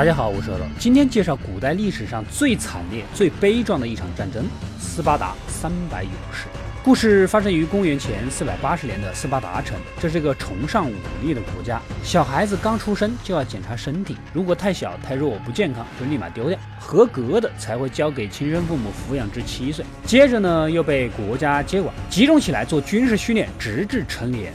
大家好，我是何龙。今天介绍古代历史上最惨烈、最悲壮的一场战争——斯巴达三百勇士。故事发生于公元前四百八十年的斯巴达城，这是个崇尚武力的国家。小孩子刚出生就要检查身体，如果太小、太弱、不健康，就立马丢掉；合格的才会交给亲生父母抚养至七岁。接着呢，又被国家接管，集中起来做军事训练，直至成年。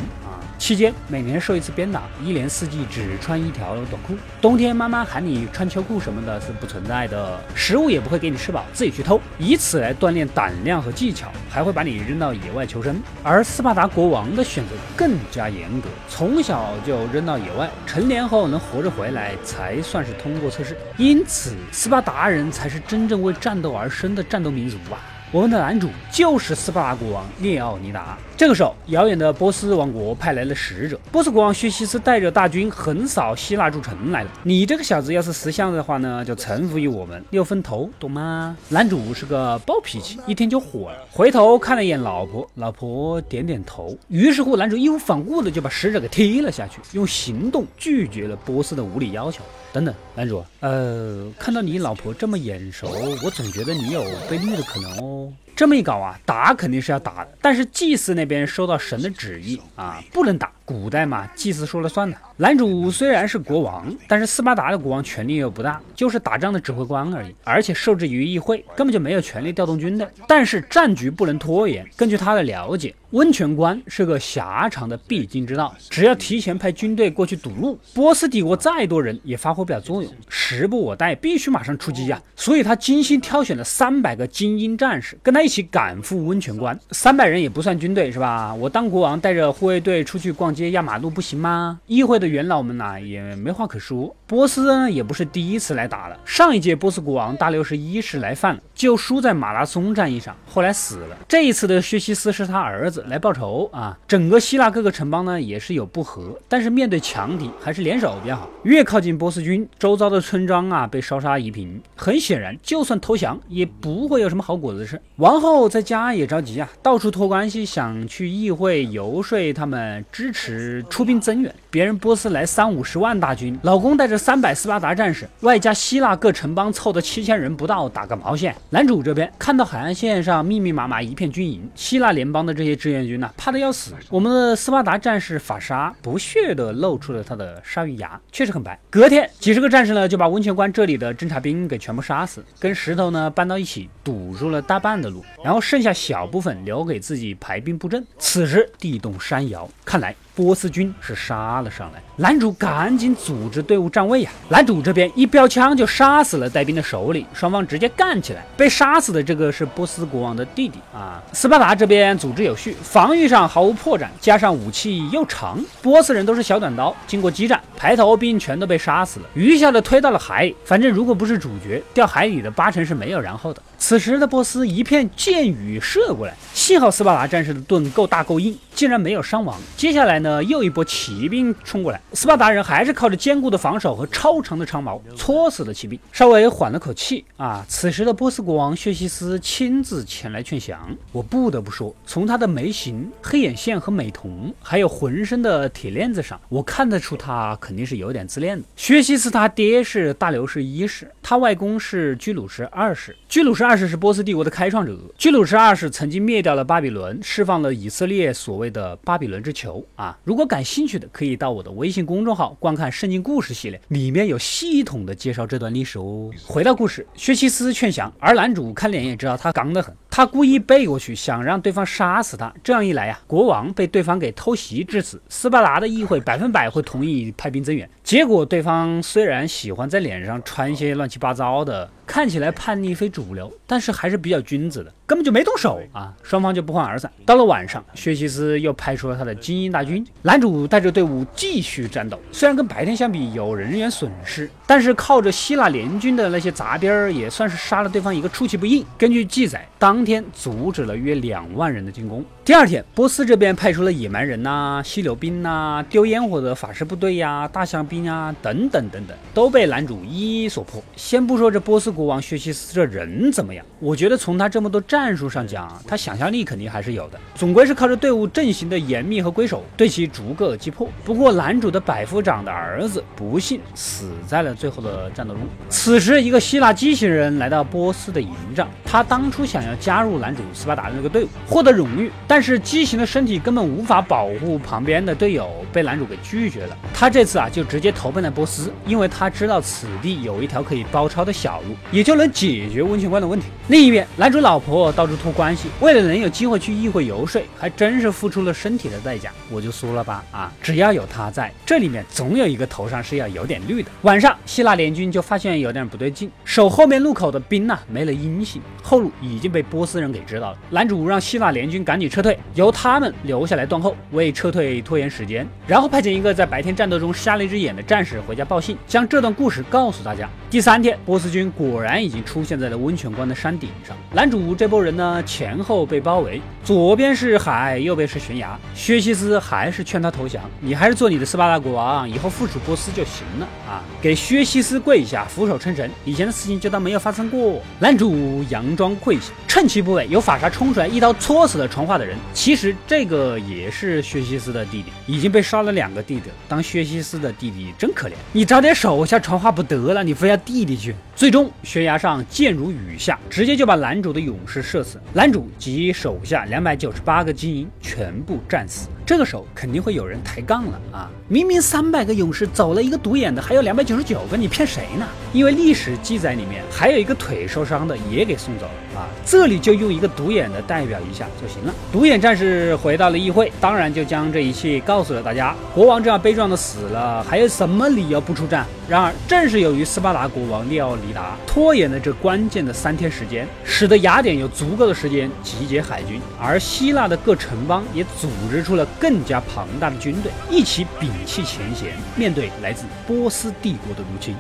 期间每年受一次鞭打，一年四季只穿一条短裤，冬天妈妈喊你穿秋裤什么的是不存在的，食物也不会给你吃饱，自己去偷，以此来锻炼胆量和技巧，还会把你扔到野外求生。而斯巴达国王的选择更加严格，从小就扔到野外，成年后能活着回来才算是通过测试。因此，斯巴达人才是真正为战斗而生的战斗民族啊！我们的男主就是斯巴达国王列奥尼达。这个时候，遥远的波斯王国派来了使者，波斯国王薛西斯带着大军横扫希腊诸城来了。你这个小子要是识相的话呢，就臣服于我们，六分头，懂吗？男主是个暴脾气，一听就火了，回头看了一眼老婆，老婆点点头。于是乎，男主义无反顾的就把使者给踢了下去，用行动拒绝了波斯的无理要求。等等，男主，呃，看到你老婆这么眼熟，我总觉得你有被绿的可能哦。这么一搞啊，打肯定是要打的，但是祭司那边收到神的旨意啊，不能打。古代嘛，祭司说了算的。男主虽然是国王，但是斯巴达的国王权力又不大，就是打仗的指挥官而已，而且受制于议会，根本就没有权力调动军队。但是战局不能拖延。根据他的了解，温泉关是个狭长的必经之道，只要提前派军队过去堵路，波斯帝国再多人也发挥不了作用。时不我待，必须马上出击呀！所以他精心挑选了三百个精英战士，跟他一起赶赴温泉关。三百人也不算军队是吧？我当国王，带着护卫队出去逛。街压马路不行吗？议会的元老们呢也没话可说。波斯呢也不是第一次来打了，上一届波斯国王大流士一世来犯了，就输在马拉松战役上，后来死了。这一次的薛西斯是他儿子来报仇啊。整个希腊各个城邦呢也是有不和，但是面对强敌还是联手比较好。越靠近波斯军，周遭的村庄啊被烧杀夷平。很显然，就算投降也不会有什么好果子吃。王后在家也着急啊，到处托关系，想去议会游说他们支持。出兵增援，别人波斯来三五十万大军，老公带着三百斯巴达战士，外加希腊各城邦凑的七千人不到，打个毛线？男主这边看到海岸线上密密麻麻一片军营，希腊联邦的这些志愿军呢，怕的要死。我们的斯巴达战士法沙不屑地露出了他的鲨鱼牙，确实很白。隔天，几十个战士呢就把温泉关这里的侦察兵给全部杀死，跟石头呢搬到一起，堵住了大半的路，然后剩下小部分留给自己排兵布阵。此时地动山摇，看来。波斯军是杀了上来，男主赶紧组织队伍站位呀。男主这边一标枪就杀死了带兵的首领，双方直接干起来。被杀死的这个是波斯国王的弟弟啊。斯巴达这边组织有序，防御上毫无破绽，加上武器又长，波斯人都是小短刀。经过激战，排头兵全都被杀死了，余下的推到了海里。反正如果不是主角，掉海里的八成是没有然后的。此时的波斯一片箭雨射过来，幸好斯巴达战士的盾够大够硬，竟然没有伤亡。接下来呢，又一波骑兵冲过来，斯巴达人还是靠着坚固的防守和超长的长矛戳死了骑兵，稍微缓了口气啊。此时的波斯国王薛西斯亲自前来劝降。我不得不说，从他的眉形、黑眼线和美瞳，还有浑身的铁链子上，我看得出他肯定是有点自恋的。薛西斯他爹是大流士一世，他外公是居鲁士二世，居鲁士。二世是波斯帝国的开创者，居鲁士二世曾经灭掉了巴比伦，释放了以色列所谓的巴比伦之囚啊！如果感兴趣的，可以到我的微信公众号观看圣经故事系列，里面有系统的介绍这段历史哦。回到故事，薛西斯劝降，而男主看脸也知道他刚得很，他故意背过去，想让对方杀死他。这样一来呀，国王被对方给偷袭致死，斯巴达的议会百分百会同意派兵增援。结果对方虽然喜欢在脸上穿一些乱七八糟的。看起来叛逆非主流，但是还是比较君子的，根本就没动手啊！双方就不欢而散。到了晚上，薛西斯又派出了他的精英大军，男主带着队伍继续战斗。虽然跟白天相比有人员损失，但是靠着希腊联军的那些杂兵儿，也算是杀了对方一个出其不意。根据记载，当天阻止了约两万人的进攻。第二天，波斯这边派出了野蛮人呐、溪流兵呐、丢烟火的法师部队呀、大象兵啊等等等等，都被男主一一所破。先不说这波斯国王薛西斯这人怎么样，我觉得从他这么多战战术上讲，他想象力肯定还是有的。总归是靠着队伍阵型的严密和归守，对其逐个击破。不过，男主的百夫长的儿子不幸死在了最后的战斗中。此时，一个希腊畸形人来到波斯的营帐，他当初想要加入男主斯巴达的那个队伍，获得荣誉，但是畸形的身体根本无法保护旁边的队友，被男主给拒绝了。他这次啊就直接投奔了波斯，因为他知道此地有一条可以包抄的小路，也就能解决温泉关的问题。另一边，男主老婆到处托关系，为了能有机会去议会游说，还真是付出了身体的代价。我就说了吧，啊，只要有他在这里面，总有一个头上是要有点绿的。晚上，希腊联军就发现有点不对劲，守后面路口的兵呐没了音信，后路已经被波斯人给知道了。男主让希腊联军赶紧撤。退，由他们留下来断后，为撤退拖延时间，然后派遣一个在白天战斗中瞎了一只眼的战士回家报信，将这段故事告诉大家。第三天，波斯军果然已经出现在了温泉关的山顶上。男主这波人呢，前后被包围，左边是海，右边是悬崖。薛西斯还是劝他投降，你还是做你的斯巴达国王，以后附属波斯就行了啊！给薛西斯跪下，俯首称臣，以前的事情就当没有发生过。男主佯装跪下，趁其不备，有法杀冲出来，一刀戳死了传话的人。其实这个也是薛西斯的弟弟，已经被杀了两个弟弟。当薛西斯的弟弟真可怜，你找点手下传话不得了，你非要弟弟去。最终悬崖上箭如雨下，直接就把男主的勇士射死，男主及手下两百九十八个精英全部战死。这个时候肯定会有人抬杠了啊！明明三百个勇士走了一个独眼的，还有两百九十九个，你骗谁呢？因为历史记载里面还有一个腿受伤的也给送走了啊！这里就用一个独眼的代表一下就行了。独眼战士回到了议会，当然就将这一切告诉了大家。国王这样悲壮的死了，还有什么理由不出战？然而正是由于斯巴达国王利奥尼达拖延了这关键的三天时间，使得雅典有足够的时间集结海军，而希腊的各城邦也组织出了。更加庞大的军队一起摒弃前嫌，面对来自波斯帝国的入侵。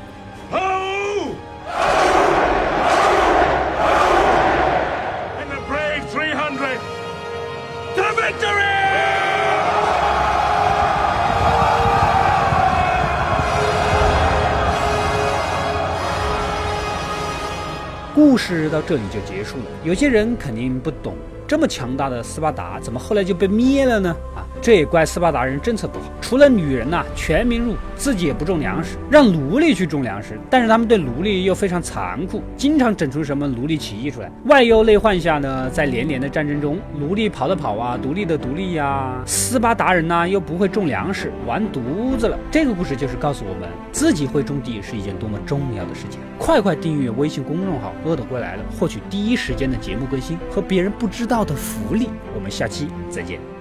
故事到这里就结束了。有些人肯定不懂。这么强大的斯巴达，怎么后来就被灭了呢？啊，这也怪斯巴达人政策不好，除了女人呐，全民入，自己也不种粮食，让奴隶去种粮食。但是他们对奴隶又非常残酷，经常整出什么奴隶起义出来。外忧内患下呢，在连年的战争中，奴隶跑的跑啊，独立的独立呀，斯巴达人呢又不会种粮食，完犊子了。这个故事就是告诉我们，自己会种地是一件多么重要的事情。快快订阅微信公众号“饿的归来了”，获取第一时间的节目更新和别人不知道。到的福利，我们下期再见。